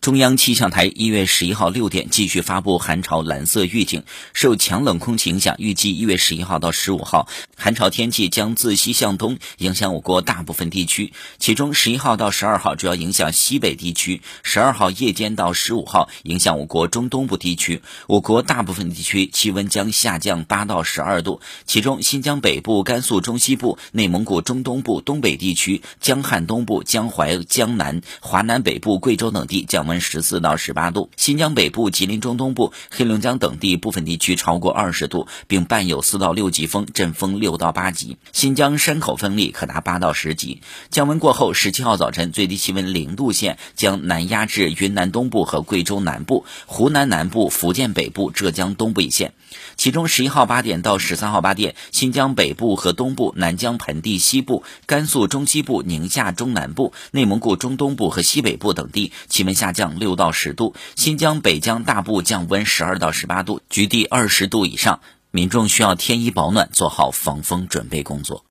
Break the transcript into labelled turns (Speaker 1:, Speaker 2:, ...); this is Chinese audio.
Speaker 1: 中央气象台一月十一号六点继续发布寒潮蓝色预警，受强冷空气影响，预计一月十一号到十五号，寒潮天气将自西向东影响我国大部分地区。其中十一号到十二号主要影响西北地区，十二号夜间到十五号影响我国中东部地区。我国大部分地区气温将下降八到十二度，其中新疆北部、甘肃中西部、内蒙古中东部、东北地区、江汉东部、江淮、江南、华南北部、贵州等地降。温十四到十八度，新疆北部、吉林中东部、黑龙江等地部分地区超过二十度，并伴有四到六级风，阵风六到八级。新疆山口风力可达八到十级。降温过后，十七号早晨最低气温零度线将南压至云南东部和贵州南部、湖南南部、福建北部、浙江东部一线。其中十一号八点到十三号八点，新疆北部和东部、南疆盆地西部、甘肃中西部、宁夏中南部、内蒙古中东部和西北部等地气温下降。降六到十度，新疆北疆大部降温十二到十八度，局地二十度以上，民众需要添衣保暖，做好防风准备工作。